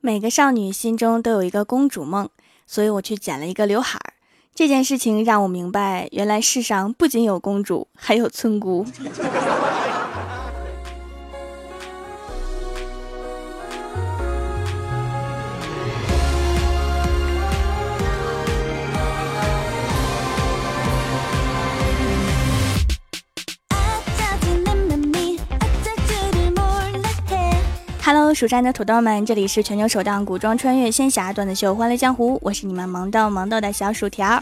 每个少女心中都有一个公主梦，所以我去剪了一个刘海儿。这件事情让我明白，原来世上不仅有公主，还有村姑。Hello，蜀山的土豆们，这里是全球首档古装穿越仙侠段子秀《欢乐江湖》，我是你们萌豆萌豆的小薯条。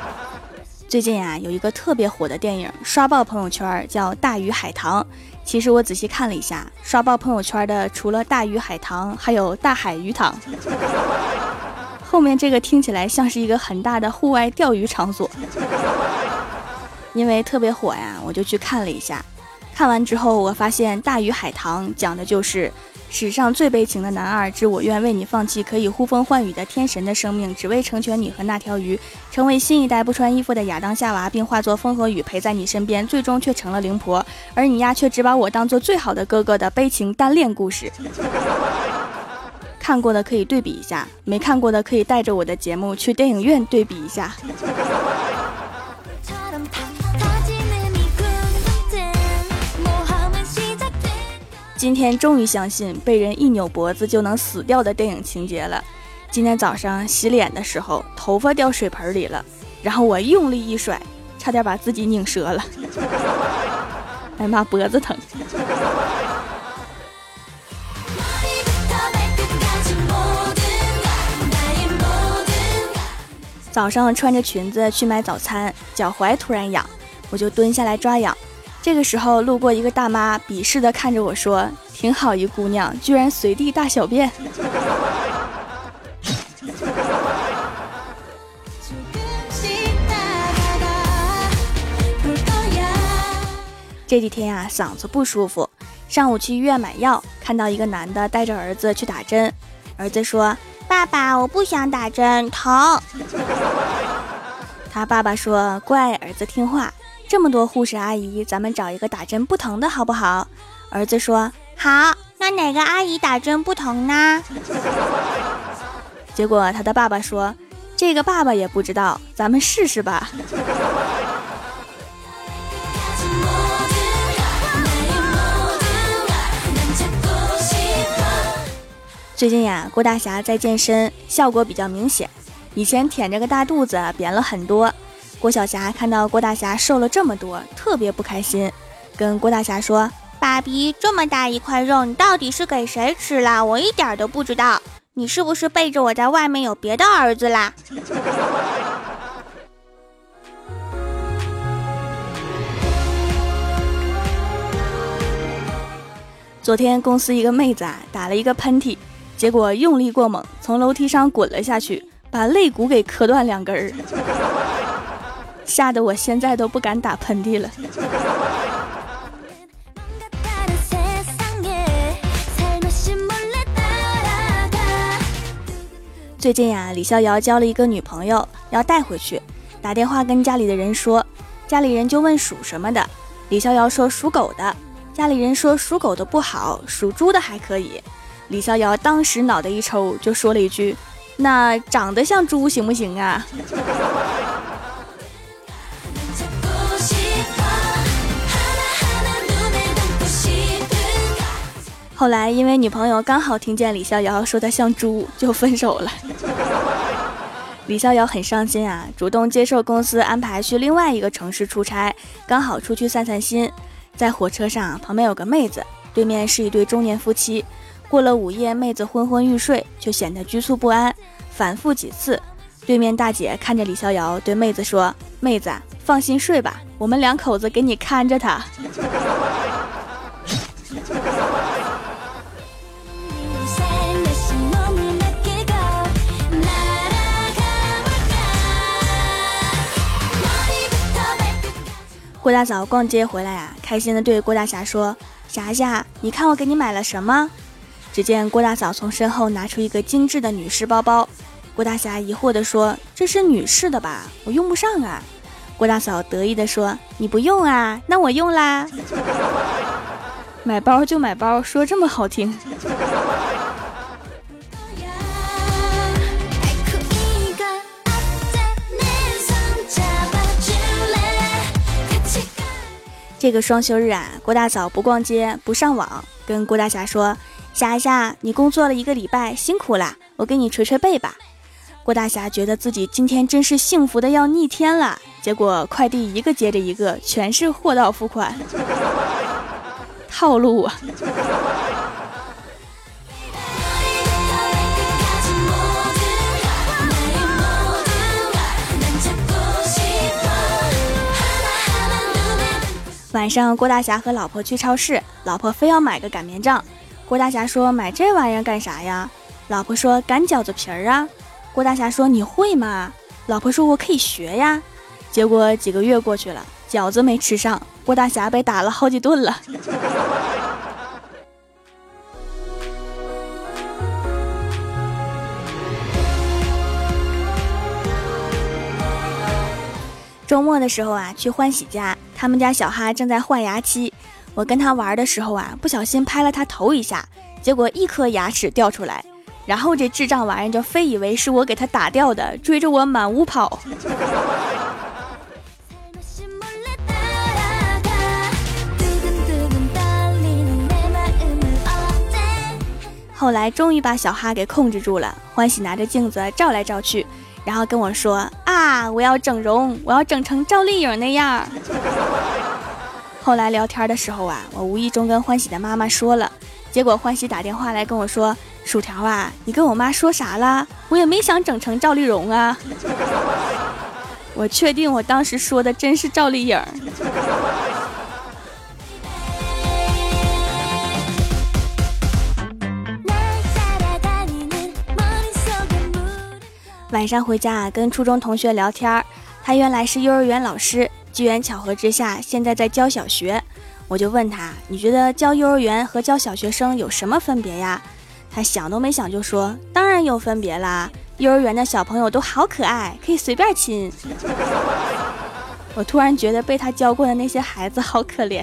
最近啊，有一个特别火的电影刷爆朋友圈，叫《大鱼海棠》。其实我仔细看了一下，刷爆朋友圈的除了《大鱼海棠》，还有《大海鱼塘》。后面这个听起来像是一个很大的户外钓鱼场所。因为特别火呀，我就去看了一下。看完之后，我发现《大鱼海棠》讲的就是史上最悲情的男二之我愿为你放弃可以呼风唤雨的天神的生命，只为成全你和那条鱼，成为新一代不穿衣服的亚当夏娃，并化作风和雨陪在你身边，最终却成了灵婆，而你呀却只把我当做最好的哥哥的悲情单恋故事。看过的可以对比一下，没看过的可以带着我的节目去电影院对比一下。今天终于相信被人一扭脖子就能死掉的电影情节了。今天早上洗脸的时候，头发掉水盆里了，然后我用力一甩，差点把自己拧折了。哎妈，脖子疼！早上穿着裙子去买早餐，脚踝突然痒，我就蹲下来抓痒。这个时候，路过一个大妈，鄙视的看着我说：“挺好一姑娘，居然随地大小便。” 这几天呀，嗓子不舒服，上午去医院买药，看到一个男的带着儿子去打针，儿子说：“爸爸，我不想打针，疼。”他爸爸说：“乖，儿子听话。”这么多护士阿姨，咱们找一个打针不疼的好不好？儿子说好。那哪个阿姨打针不疼呢？结果他的爸爸说，这个爸爸也不知道，咱们试试吧。最近呀，郭大侠在健身，效果比较明显，以前腆着个大肚子，扁了很多。郭晓霞看到郭大侠瘦了这么多，特别不开心，跟郭大侠说：“爸比，这么大一块肉，你到底是给谁吃了？我一点都不知道。你是不是背着我在外面有别的儿子啦？” 昨天公司一个妹子啊，打了一个喷嚏，结果用力过猛，从楼梯上滚了下去，把肋骨给磕断两根儿。吓得我现在都不敢打喷嚏了。最近呀，李逍遥交了一个女朋友，要带回去，打电话跟家里的人说，家里人就问属什么的，李逍遥说属狗的，家里人说属狗的不好，属猪的还可以。李逍遥当时脑袋一抽，就说了一句：“那长得像猪行不行啊？” 后来，因为女朋友刚好听见李逍遥说他像猪，就分手了。李逍遥很伤心啊，主动接受公司安排去另外一个城市出差，刚好出去散散心。在火车上，旁边有个妹子，对面是一对中年夫妻。过了午夜，妹子昏昏欲睡，却显得局促不安，反复几次。对面大姐看着李逍遥，对妹子说：“妹子，放心睡吧，我们两口子给你看着他。”郭大嫂逛街回来呀，开心的对郭大侠说：“侠侠，你看我给你买了什么？”只见郭大嫂从身后拿出一个精致的女士包包。郭大侠疑惑的说：“这是女士的吧？我用不上啊。”郭大嫂得意的说：“你不用啊，那我用啦。买包就买包，说这么好听。”这个双休日啊，郭大嫂不逛街不上网，跟郭大侠说：“霞霞，你工作了一个礼拜，辛苦啦，我给你捶捶背吧。”郭大侠觉得自己今天真是幸福的要逆天了，结果快递一个接着一个，全是货到付款，套路啊！晚上，郭大侠和老婆去超市，老婆非要买个擀面杖。郭大侠说：“买这玩意儿干啥呀？”老婆说：“擀饺子皮儿啊。”郭大侠说：“你会吗？”老婆说：“我可以学呀。”结果几个月过去了，饺子没吃上，郭大侠被打了好几顿了。周末的时候啊，去欢喜家，他们家小哈正在换牙期。我跟他玩的时候啊，不小心拍了他头一下，结果一颗牙齿掉出来。然后这智障玩意就非以为是我给他打掉的，追着我满屋跑。后来终于把小哈给控制住了，欢喜拿着镜子照来照去。然后跟我说啊，我要整容，我要整成赵丽颖那样。后来聊天的时候啊，我无意中跟欢喜的妈妈说了，结果欢喜打电话来跟我说：“薯条啊，你跟我妈说啥了？我也没想整成赵丽蓉啊。”我确定我当时说的真是赵丽颖。晚上回家啊，跟初中同学聊天，他原来是幼儿园老师，机缘巧合之下，现在在教小学。我就问他，你觉得教幼儿园和教小学生有什么分别呀？他想都没想就说，当然有分别啦，幼儿园的小朋友都好可爱，可以随便亲。我突然觉得被他教过的那些孩子好可怜。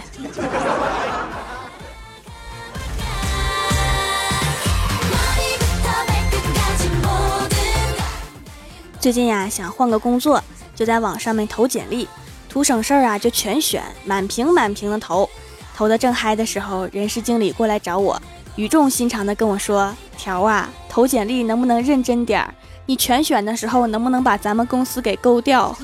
最近呀，想换个工作，就在网上面投简历，图省事儿啊，就全选，满屏满屏的投，投的正嗨的时候，人事经理过来找我，语重心长的跟我说：“条啊，投简历能不能认真点儿？你全选的时候，能不能把咱们公司给勾掉？”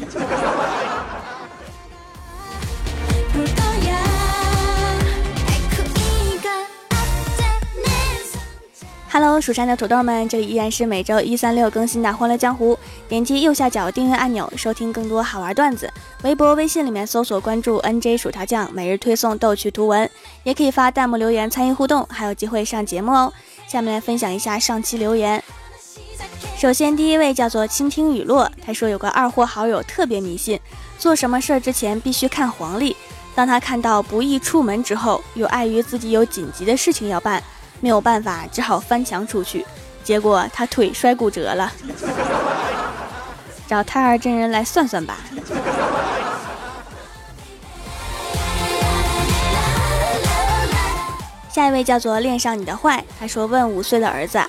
Hello，蜀山的土豆们，这里依然是每周一、三、六更新的《欢乐江湖》。点击右下角订阅按钮，收听更多好玩段子。微博、微信里面搜索关注 NJ 薯条酱，每日推送逗趣图文，也可以发弹幕留言参与互动，还有机会上节目哦。下面来分享一下上期留言。首先，第一位叫做倾听雨落，他说有个二货好友特别迷信，做什么事儿之前必须看黄历。当他看到不宜出门之后，又碍于自己有紧急的事情要办。没有办法，只好翻墙出去，结果他腿摔骨折了。找太二真人来算算吧。下一位叫做恋上你的坏，他说问五岁的儿子：“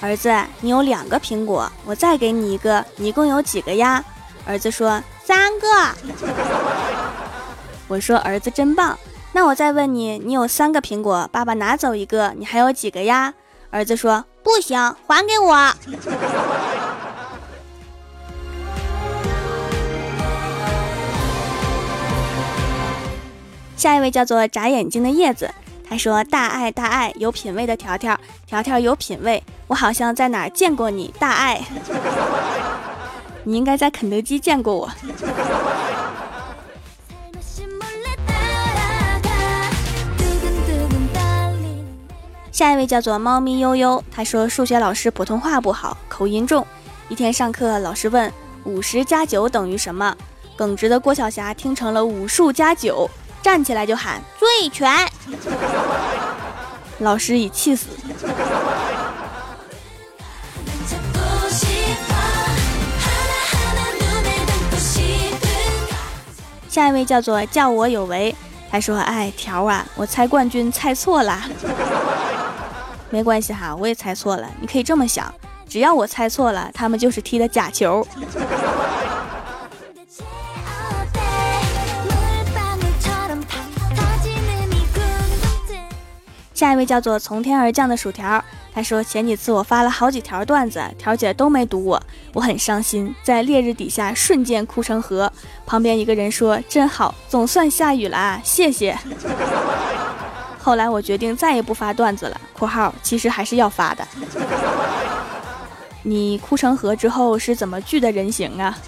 儿子，你有两个苹果，我再给你一个，你一共有几个呀？”儿子说：“三个。”我说：“儿子真棒。”那我再问你，你有三个苹果，爸爸拿走一个，你还有几个呀？儿子说不行，还给我。下一位叫做眨眼睛的叶子，他说大爱大爱，有品位的条条，条条有品位，我好像在哪儿见过你，大爱，你应该在肯德基见过我。下一位叫做猫咪悠悠，他说数学老师普通话不好，口音重。一天上课，老师问五十加九等于什么？耿直的郭晓霞听成了武术加九，站起来就喊醉拳。老师已气死。下一位叫做叫我有为，他说哎条啊，我猜冠军猜错了。没关系哈，我也猜错了。你可以这么想，只要我猜错了，他们就是踢的假球。下一位叫做从天而降的薯条，他说前几次我发了好几条段子，条姐都没读我，我很伤心，在烈日底下瞬间哭成河。旁边一个人说真好，总算下雨了啊，谢谢。后来我决定再也不发段子了。（括号其实还是要发的。）你哭成河之后是怎么聚的人形啊？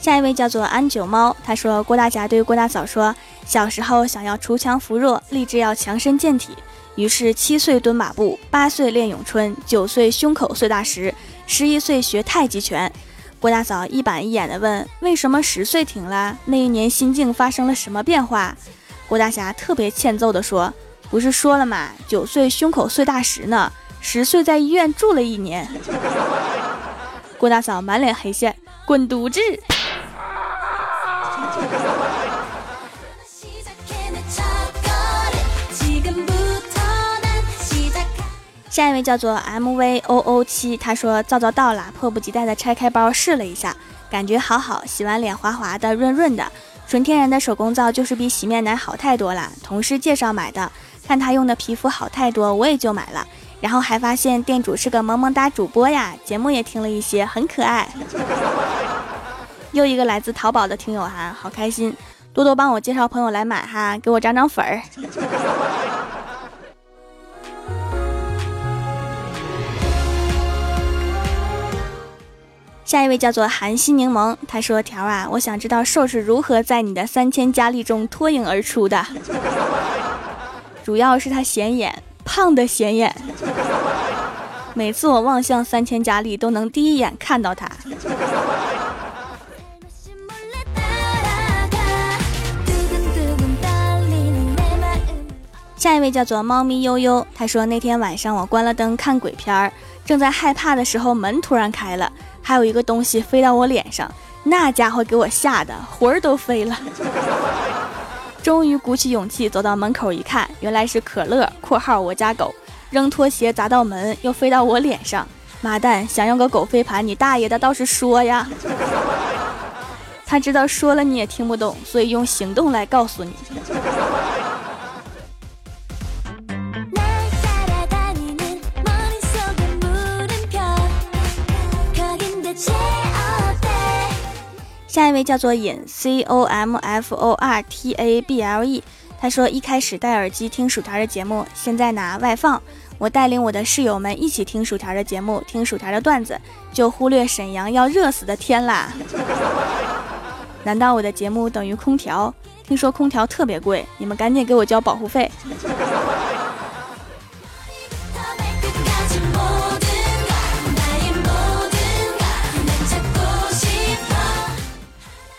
下一位叫做安九猫，他说郭大侠对郭大嫂说，小时候想要锄强扶弱，立志要强身健体，于是七岁蹲马步，八岁练咏春，九岁胸口碎大石，十一岁学太极拳。郭大嫂一板一眼地问：“为什么十岁停了？那一年心境发生了什么变化？”郭大侠特别欠揍地说：“不是说了吗？九岁胸口碎大石呢，十岁在医院住了一年。”郭大嫂满脸黑线，滚犊子！下一位叫做 M V O O 七，他说皂皂到了，迫不及待的拆开包试了一下，感觉好好，洗完脸滑滑的，润润的，纯天然的手工皂就是比洗面奶好太多了。同事介绍买的，看他用的皮肤好太多，我也就买了。然后还发现店主是个萌萌哒主播呀，节目也听了一些，很可爱。又一个来自淘宝的听友哈，好开心，多多帮我介绍朋友来买哈，给我涨涨粉儿。下一位叫做韩熙柠檬，他说：“条啊，我想知道瘦是如何在你的三千佳丽中脱颖而出的。主要是他显眼，胖的显眼。每次我望向三千佳丽，都能第一眼看到他。”下一位叫做猫咪悠悠，他说：“那天晚上我关了灯看鬼片儿，正在害怕的时候，门突然开了。”还有一个东西飞到我脸上，那家伙给我吓得魂儿都飞了。终于鼓起勇气走到门口一看，原来是可乐（括号我家狗）扔拖鞋砸到门，又飞到我脸上。妈蛋，想要个狗飞盘，你大爷的倒是说呀！他知道说了你也听不懂，所以用行动来告诉你。下一位叫做尹 C O M F O R T A B L E，他说一开始戴耳机听薯条的节目，现在拿外放。我带领我的室友们一起听薯条的节目，听薯条的段子，就忽略沈阳要热死的天啦。难道我的节目等于空调？听说空调特别贵，你们赶紧给我交保护费。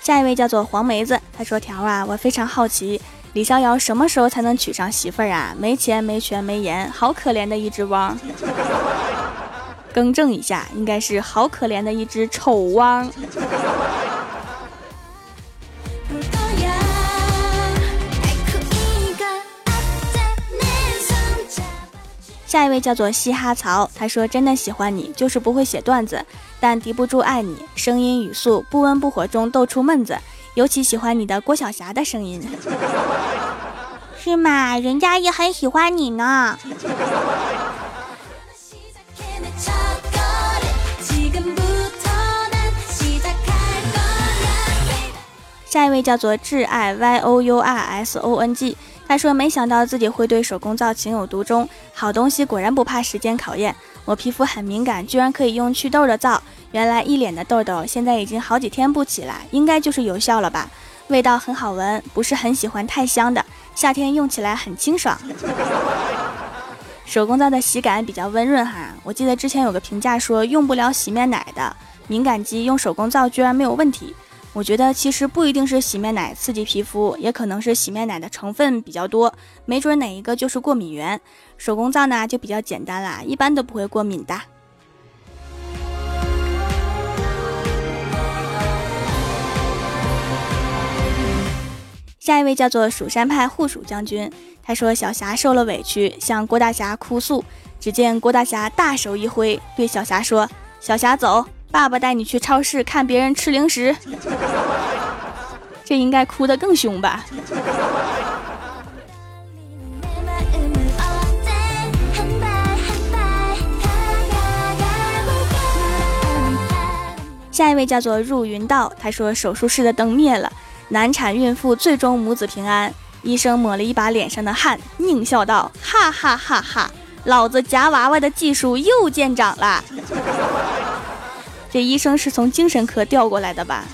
下一位叫做黄梅子，他说：“条啊，我非常好奇，李逍遥什么时候才能娶上媳妇儿啊？没钱、没权、没颜，好可怜的一只汪。更正一下，应该是好可怜的一只丑汪。”下一位叫做嘻哈曹，他说：“真的喜欢你，就是不会写段子，但敌不住爱你。声音语速不温不火中逗出闷子，尤其喜欢你的郭晓霞的声音，是吗？人家也很喜欢你呢。”下一位叫做挚爱 Y O U R S O N G。他说：“没想到自己会对手工皂情有独钟，好东西果然不怕时间考验。我皮肤很敏感，居然可以用祛痘的皂。原来一脸的痘痘，现在已经好几天不起来，应该就是有效了吧？味道很好闻，不是很喜欢太香的，夏天用起来很清爽。手工皂的洗感比较温润哈。我记得之前有个评价说用不了洗面奶的敏感肌用手工皂居然没有问题。”我觉得其实不一定是洗面奶刺激皮肤，也可能是洗面奶的成分比较多，没准哪一个就是过敏源。手工皂呢就比较简单啦，一般都不会过敏的。下一位叫做蜀山派护蜀将军，他说小霞受了委屈，向郭大侠哭诉。只见郭大侠大手一挥，对小霞说：“小霞走。”爸爸带你去超市看别人吃零食，这应该哭得更凶吧。下一位叫做入云道，他说手术室的灯灭了，难产孕妇最终母子平安。医生抹了一把脸上的汗，狞笑道：“哈哈哈哈，老子夹娃娃的技术又见长了。”这医生是从精神科调过来的吧？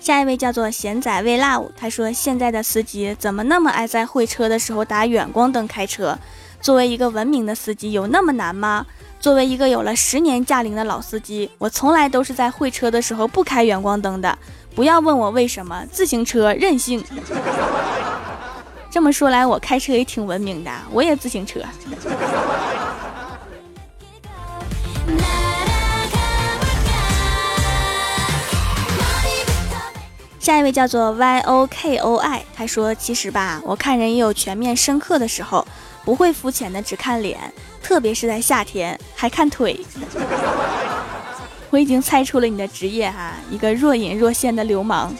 下一位叫做贤仔为 love，他说现在的司机怎么那么爱在会车的时候打远光灯开车？作为一个文明的司机，有那么难吗？作为一个有了十年驾龄的老司机，我从来都是在会车的时候不开远光灯的。不要问我为什么，自行车任性。这么说来，我开车也挺文明的，我也自行车。下一位叫做 Y O K O I，他说：“其实吧，我看人也有全面深刻的时候，不会肤浅的只看脸，特别是在夏天还看腿。”我已经猜出了你的职业哈，一个若隐若现的流氓。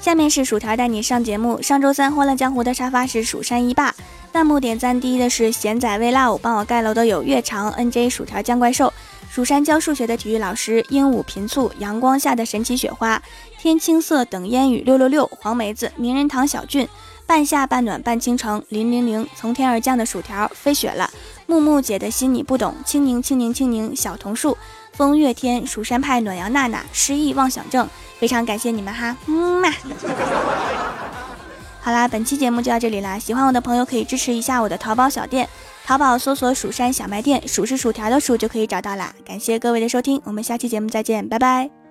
下面是薯条带你上节目。上周三欢乐江湖的沙发是蜀山一霸。弹幕点赞第一的是贤仔微辣舞，帮我盖楼的有月长、NJ、薯条、江怪兽、蜀山教数学的体育老师、鹦鹉频醋、阳光下的神奇雪花、天青色等烟雨六六六、黄梅子、名人堂小俊、半夏半暖半倾城、零零零、从天而降的薯条、飞雪了、木木姐的心你不懂、青柠青柠青柠、小桐树、风月天、蜀山派暖阳娜娜、失忆妄想症，非常感谢你们哈，嗯嘛。好啦，本期节目就到这里啦！喜欢我的朋友可以支持一下我的淘宝小店，淘宝搜索“蜀山小卖店”，数是薯条的数就可以找到啦。感谢各位的收听，我们下期节目再见，拜拜。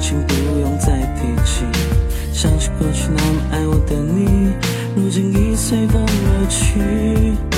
请不用再提起想起过去那么爱我的你如今已随风而去。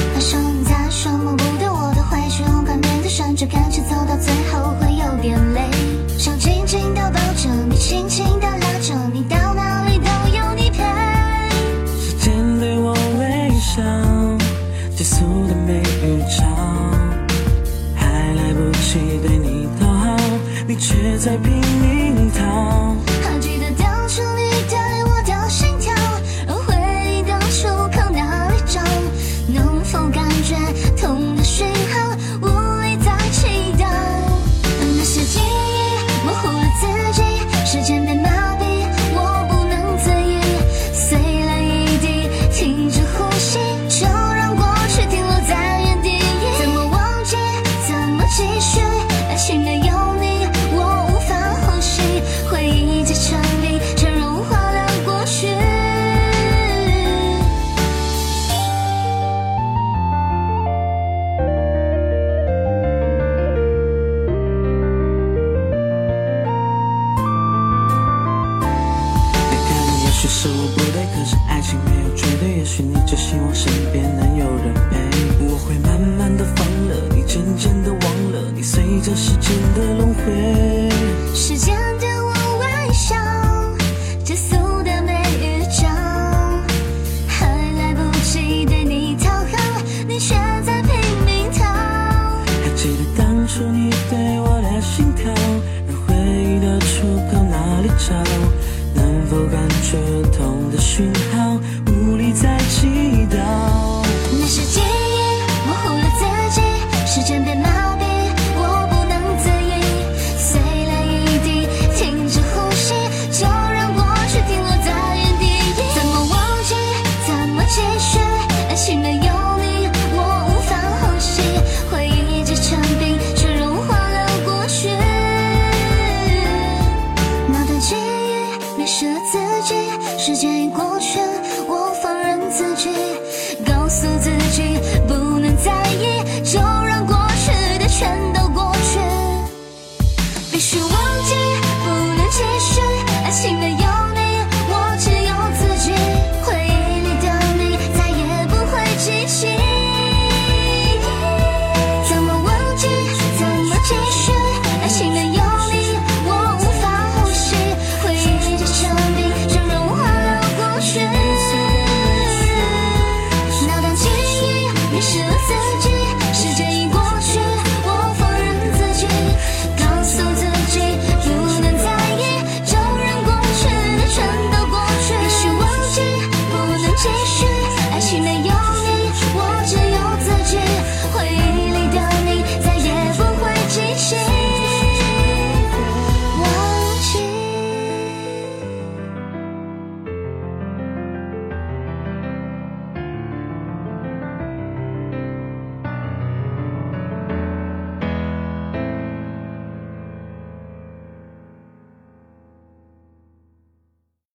讯号